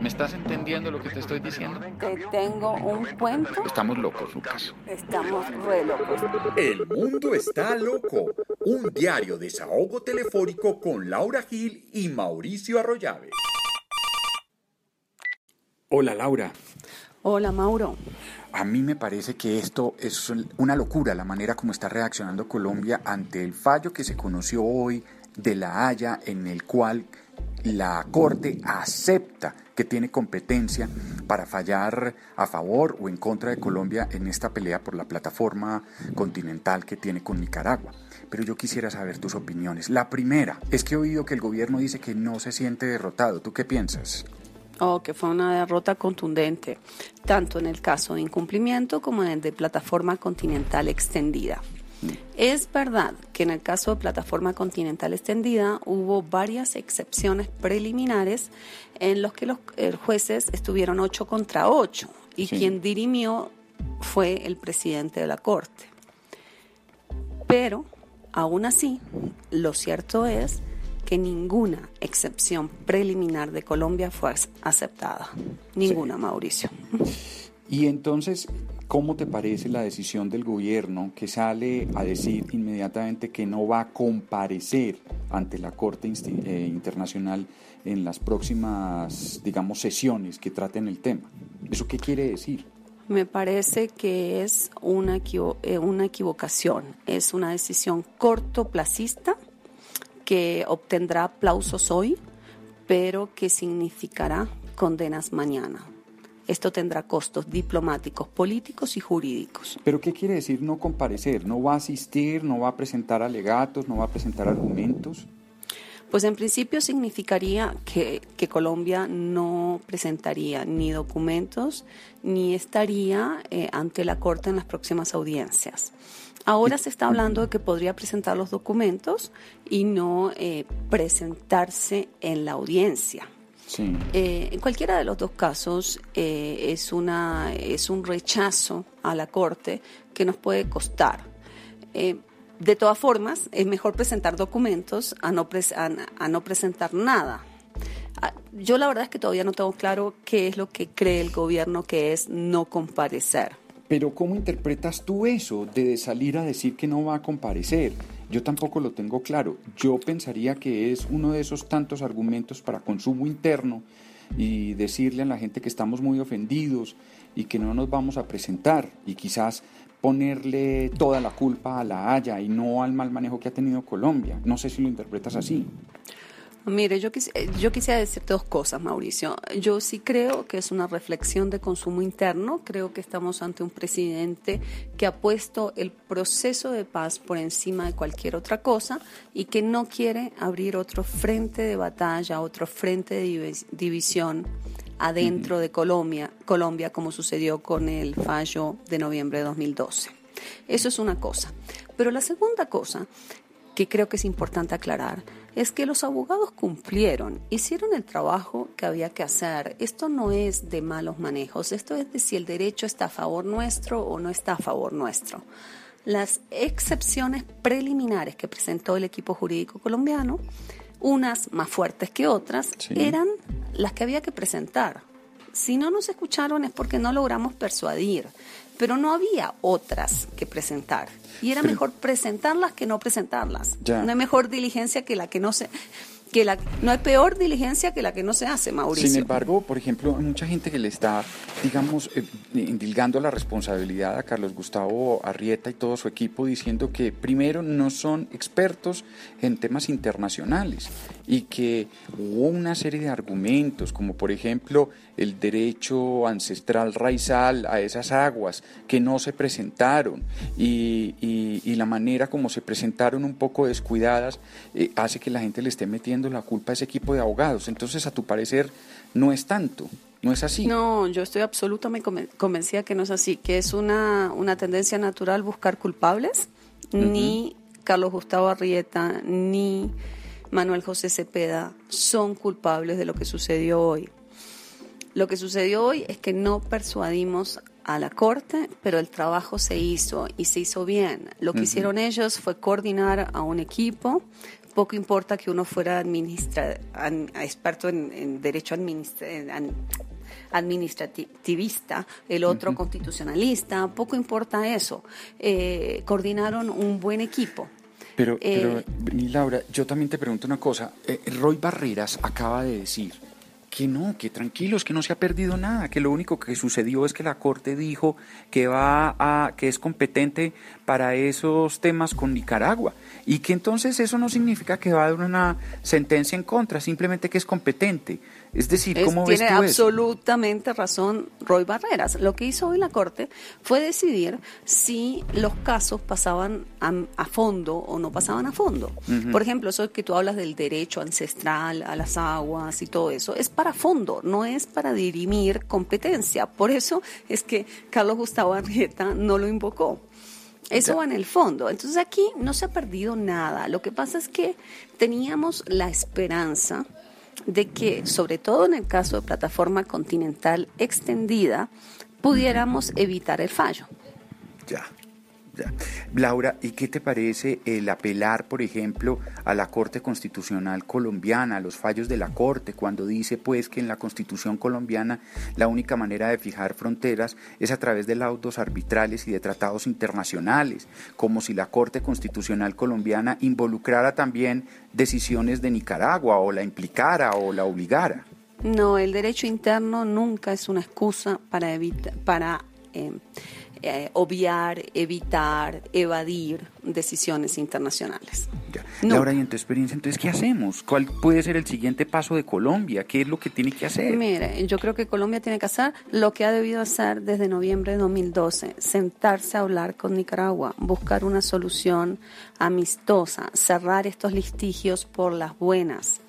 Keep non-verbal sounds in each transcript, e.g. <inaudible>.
¿Me estás entendiendo lo que te estoy diciendo? Te tengo un cuento. Estamos locos, Lucas. Estamos re locos. El mundo está loco. Un diario desahogo telefónico con Laura Gil y Mauricio Arroyave. Hola, Laura. Hola, Mauro. A mí me parece que esto es una locura, la manera como está reaccionando Colombia ante el fallo que se conoció hoy de La Haya, en el cual la Corte acepta que tiene competencia para fallar a favor o en contra de Colombia en esta pelea por la plataforma continental que tiene con Nicaragua. Pero yo quisiera saber tus opiniones. La primera es que he oído que el gobierno dice que no se siente derrotado. ¿Tú qué piensas? Oh, que fue una derrota contundente, tanto en el caso de incumplimiento como en el de plataforma continental extendida. Es verdad que en el caso de plataforma continental extendida hubo varias excepciones preliminares en los que los eh, jueces estuvieron 8 contra 8 y quien dirimió fue el presidente de la Corte. Pero, aún así, lo cierto es que ninguna excepción preliminar de Colombia fue aceptada. Ninguna, Mauricio. <laughs> Y entonces, ¿Cómo te parece la decisión del gobierno que sale a decir inmediatamente que no va a comparecer ante la Corte eh, Internacional en las próximas, digamos, sesiones que traten el tema? ¿Eso qué quiere decir? Me parece que es una, eh, una equivocación, es una decisión cortoplacista que obtendrá aplausos hoy, pero que significará condenas mañana. Esto tendrá costos diplomáticos, políticos y jurídicos. ¿Pero qué quiere decir no comparecer? ¿No va a asistir, no va a presentar alegatos, no va a presentar argumentos? Pues en principio significaría que, Colombia no presentaría ni documentos ni estaría eh, ante la Corte en las próximas audiencias. Ahora se está hablando de que podría presentar los documentos y no eh, presentarse en la audiencia. Eh, en cualquiera de los dos casos eh, es, una, es un rechazo a la Corte que nos puede costar. Eh, de todas formas, es mejor presentar documentos a no, a no presentar nada. Ah, yo la verdad es que todavía no tengo claro qué es lo que cree el gobierno que es no comparecer. Pero ¿cómo interpretas tú eso de salir a decir que no va a comparecer? Yo tampoco lo tengo claro. Yo pensaría que es uno de esos tantos argumentos para consumo interno y decirle a la gente que estamos muy ofendidos y que no nos vamos a presentar y quizás ponerle toda la culpa a la Haya y no al mal manejo que ha tenido Colombia. No sé si lo interpretas así. Mire, yo, eh, yo quisiera decirte dos cosas, Mauricio. Yo sí creo que es una reflexión de consumo interno. Creo que estamos ante un presidente que ha puesto el proceso de paz por encima de cualquier otra cosa y que no quiere abrir otro frente de batalla, otro frente de división adentro de Colombia, Colombia, como sucedió con el fallo de noviembre de 2012. Eso es una cosa. Pero la segunda cosa que creo que es importante aclarar es que los abogados cumplieron, hicieron el trabajo que había que hacer. Esto no es de malos manejos, esto es de si el derecho está a favor nuestro o no está a favor nuestro. Las excepciones preliminares que presentó el equipo jurídico colombiano, unas más fuertes que otras, eran las que había que presentar. Si no nos escucharon es porque no logramos persuadir pero no había otras que presentar. Y era mejor presentarlas que no presentarlas. No hay mejor diligencia que la que no se que la, no hay peor diligencia que la que no se hace, Mauricio. Sin embargo, por ejemplo, mucha gente que le está, digamos, eh, indilgando la responsabilidad a Carlos Gustavo Arrieta y todo su equipo diciendo que primero no son expertos en temas internacionales y que hubo una serie de argumentos, como por ejemplo el derecho ancestral raizal a esas aguas que no se presentaron y, y, la manera como se presentaron un poco descuidadas eh, hace que la gente le esté metiendo la culpa a ese equipo de abogados. Entonces, a tu parecer, no es tanto. ¿No es así? No, yo estoy absolutamente convencida que no es así, que es una, una tendencia natural buscar culpables. Ni Carlos Gustavo Arrieta, ni Manuel José Cepeda son culpables de lo que sucedió hoy. Lo que sucedió hoy es que no persuadimos a la Corte, pero el trabajo se hizo y se hizo bien. Lo que hicieron ellos fue coordinar a un equipo, poco importa que uno fuera administra, experto en, derecho administrativista, el otro constitucionalista, poco importa eso. Eh, coordinaron un buen equipo. Pero, pero, eh, Laura, yo también te pregunto una cosa. Eh, Roy Barreras acaba de decir que no, que tranquilos, que no se ha perdido nada, que lo único que sucedió es que la Corte dijo que va a, que es competente para esos temas con Nicaragua y que entonces eso no significa que va a dar una sentencia en contra, simplemente que es competente. Es decir, ¿cómo ves Tiene absolutamente razón Roy Barreras. Lo que hizo hoy la Corte fue decidir si los casos pasaban a, fondo o no pasaban a fondo. Por ejemplo, eso que tú hablas del derecho ancestral a las aguas y todo eso, es para fondo, no es para dirimir competencia. Por eso es que Carlos Gustavo Arrieta no lo invocó. Eso va en el fondo. Entonces aquí no se ha perdido nada. Lo que pasa es que teníamos la esperanza de que, sobre todo en el caso de plataforma continental extendida, pudiéramos evitar el fallo. Ya. Laura, ¿y qué te parece el apelar, por ejemplo, a la Corte Constitucional colombiana, a los fallos de la Corte, cuando dice pues que en la Constitución colombiana la única manera de fijar fronteras es a través de laudos arbitrales y de tratados internacionales, como si la Corte Constitucional colombiana involucrara también decisiones de Nicaragua o la implicara o la obligara? No, el derecho interno nunca es una excusa para evitar, para eh, eh, obviar, evitar, evadir decisiones internacionales. Ya. Ahora, y en tu experiencia, entonces, ¿qué hacemos? ¿Cuál puede ser el siguiente paso de Colombia? ¿Qué es lo que tiene que hacer? Mire, yo creo que Colombia tiene que hacer lo que ha debido hacer desde noviembre de 2012, sentarse a hablar con Nicaragua, buscar una solución amistosa, cerrar estos litigios por las buenas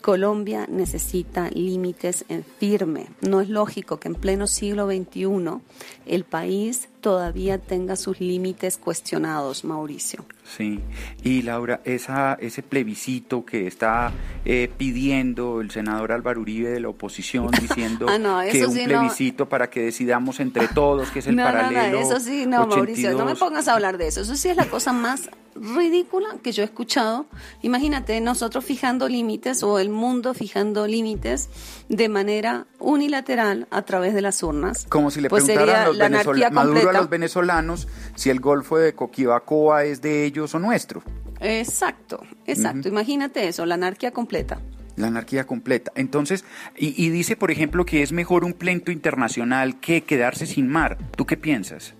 Colombia necesita límites en firme. No es lógico que en pleno siglo XXI el país todavía tenga sus límites cuestionados, Mauricio. Sí, y Laura, esa, ese plebiscito que está eh, pidiendo el senador Álvaro Uribe de la oposición <laughs> diciendo ah, que un plebiscito para que decidamos entre todos, que es el paralelo. No, eso sí, no, Mauricio, no me pongas a hablar de eso. Eso sí es la cosa más ridícula que yo he escuchado. Imagínate, nosotros fijando límites o el mundo fijando límites de manera unilateral a través de las urnas. Como si le pues preguntaran a los, Maduro a los venezolanos si el Golfo de Coquibacoa es de ellos o nuestro. Exacto, exacto. Imagínate eso, la anarquía completa la anarquía completa. Entonces, y, y, dice, por ejemplo, que es mejor un pleito internacional que quedarse sin mar. ¿Tú qué piensas?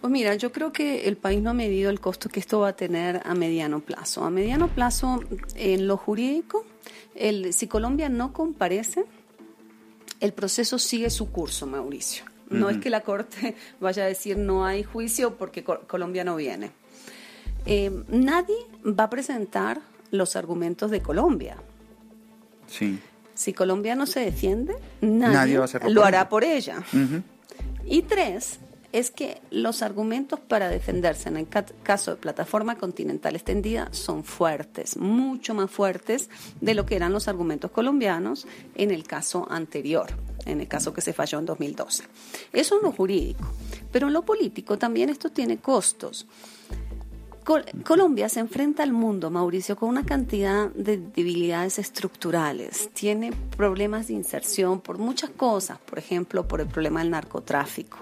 Pues mira, yo creo que el país no ha medido el costo que esto va a tener a mediano plazo. A mediano plazo, en lo jurídico, el, si Colombia no comparece, el proceso sigue su curso, Mauricio. No es que la Corte <laughs> vaya a decir no hay juicio porque Colombia no viene. Eh, nadie va a presentar los argumentos de Colombia. Sí. Si Colombia no se defiende, nadie, lo hará por ella. Y tres, es que los argumentos para defenderse en el caso de plataforma continental extendida son fuertes, mucho más fuertes de lo que eran los argumentos colombianos en el caso anterior, en el caso que se falló en 2012. Eso en lo jurídico, pero en lo político también esto tiene costos. Colombia se enfrenta al mundo, Mauricio, con una cantidad de debilidades estructurales. Tiene problemas de inserción por muchas cosas, por ejemplo, por el problema del narcotráfico,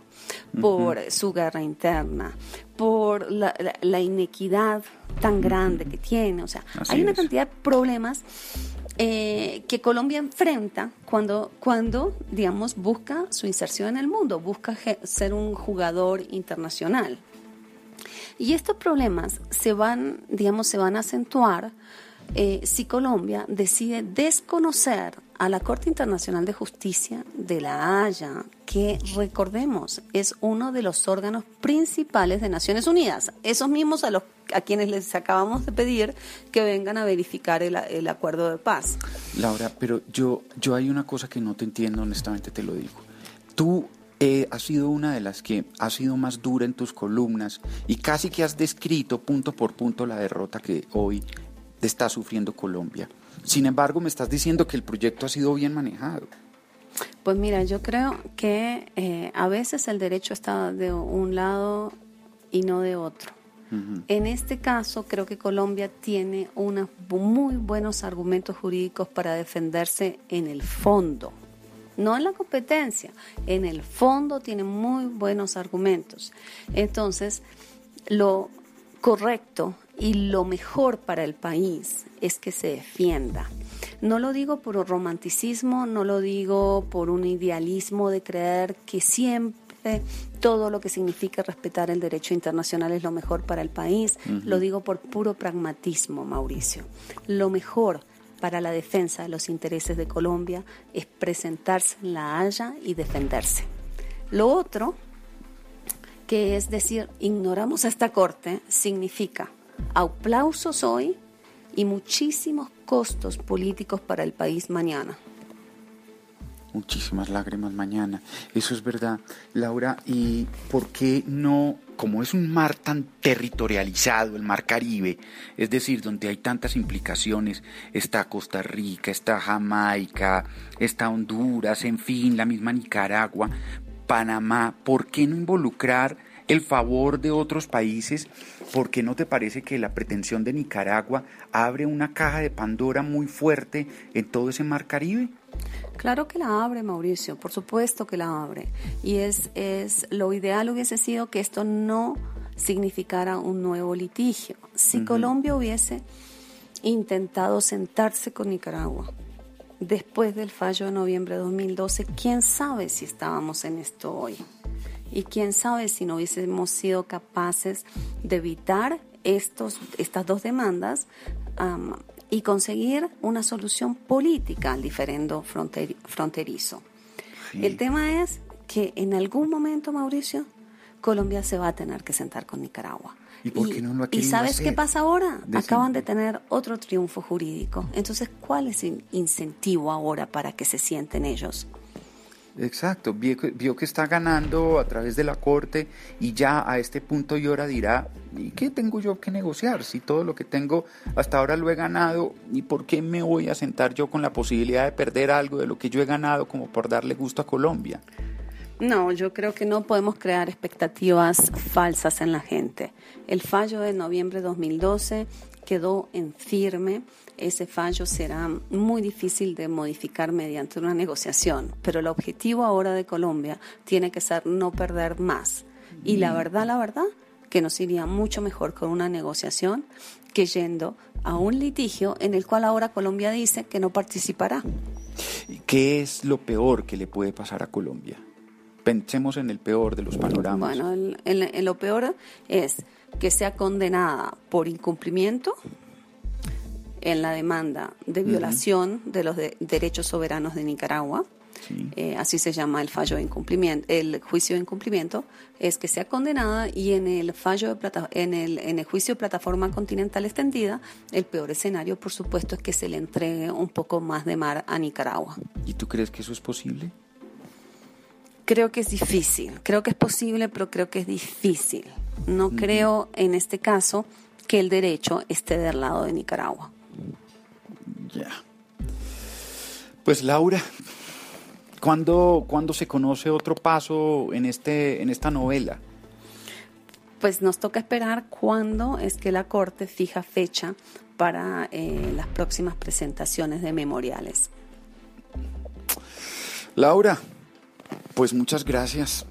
por su guerra interna, por la, inequidad tan grande que tiene. O sea, hay una cantidad de problemas eh, que Colombia enfrenta cuando, cuando, digamos, busca su inserción en el mundo, busca ser un jugador internacional. Y estos problemas se van, digamos, se van a acentuar eh, si Colombia decide desconocer a la Corte Internacional de Justicia de La Haya, que recordemos es uno de los órganos principales de Naciones Unidas, esos mismos a los a quienes les acabamos de pedir que vengan a verificar el, acuerdo de paz. Laura, pero yo yo hay una cosa que no te entiendo, honestamente te lo digo. Tú eh, has sido una de las que ha sido más dura en tus columnas y casi que has descrito punto por punto la derrota que hoy está sufriendo Colombia. Sin embargo, me estás diciendo que el proyecto ha sido bien manejado. Pues mira, yo creo que eh, a veces el derecho está de un lado y no de otro. En este caso, creo que Colombia tiene unos muy buenos argumentos jurídicos para defenderse en el fondo, no en la competencia, en el fondo tiene muy buenos argumentos. Entonces, lo correcto y lo mejor para el país es que se defienda. No lo digo por romanticismo, no lo digo por un idealismo de creer que siempre todo lo que significa respetar el derecho internacional es lo mejor para el país. Lo digo por puro pragmatismo, Mauricio. Lo mejor para la defensa de los intereses de Colombia es presentarse en la Haya y defenderse. Lo otro, que es decir, ignoramos a esta Corte, significa aplausos hoy y muchísimos costos políticos para el país mañana. Muchísimas lágrimas mañana, eso es verdad. Laura, ¿y por qué no, como es un mar tan territorializado, el mar Caribe, es decir, donde hay tantas implicaciones, está Costa Rica, está Jamaica, está Honduras, en fin, la misma Nicaragua, Panamá, ¿por qué no involucrar el favor de otros países, ¿por qué no te parece que la pretensión de Nicaragua abre una caja de Pandora muy fuerte en todo ese mar Caribe? Claro que la abre, Mauricio, por supuesto que la abre. Y es, es lo ideal hubiese sido que esto no significara un nuevo litigio. Si Colombia hubiese intentado sentarse con Nicaragua después del fallo de noviembre de 2012, ¿quién sabe si estábamos en esto hoy? y quién sabe si no hubiésemos sido capaces de evitar estos, estas dos demandas y conseguir una solución política al diferendo fronterizo. El tema es que en algún momento, Mauricio, Colombia se va a tener que sentar con Nicaragua. ¿Y, por qué no lo ha ¿Y sabes qué pasa ahora? Acaban de tener otro triunfo jurídico. Entonces, ¿cuál es el incentivo ahora para que se sienten ellos? Exacto, vio, que está ganando a través de la corte y ya a este punto y hora dirá, ¿y qué tengo yo que negociar? Si todo lo que tengo hasta ahora lo he ganado, ¿y por qué me voy a sentar yo con la posibilidad de perder algo de lo que yo he ganado como por darle gusto a Colombia? No, yo creo que no podemos crear expectativas falsas en la gente. El fallo de noviembre de 2012 quedó en firme. Ese fallo será muy difícil de modificar mediante una negociación, pero el objetivo ahora de Colombia tiene que ser no perder más. Y la verdad, la verdad, que nos iría mucho mejor con una negociación que yendo a un litigio en el cual ahora Colombia dice que no participará. ¿Qué es lo peor que le puede pasar a Colombia? Pensemos en el peor de los panoramas. Bueno, lo peor es que sea condenada por incumplimiento en la demanda de violación de los derechos soberanos de Nicaragua. Eh, así se llama el fallo de incumplimiento, el juicio de incumplimiento, es que sea condenada y en el fallo de en el, en el juicio de plataforma continental extendida, el peor escenario, por supuesto, es que se le entregue un poco más de mar a Nicaragua. ¿Y tú crees que eso es posible? Creo que es difícil, creo que es posible, pero creo que es difícil. No creo en este caso que el derecho esté del lado de Nicaragua. Ya. Pues Laura, ¿cuándo, se conoce otro paso en, este, en esta novela? Pues nos toca esperar cuándo es que la Corte fija fecha para eh, las próximas presentaciones de memoriales. Laura, pues muchas gracias.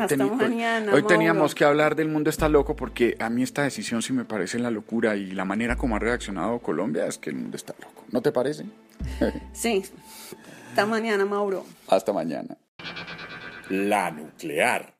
Hasta mañana, hoy teníamos que hablar del mundo está loco porque a mí esta decisión sí me parece la locura y la manera como ha reaccionado Colombia es que el mundo está loco. ¿No te parece? <laughs> sí. Hasta mañana, Mauro. Hasta mañana. La nuclear.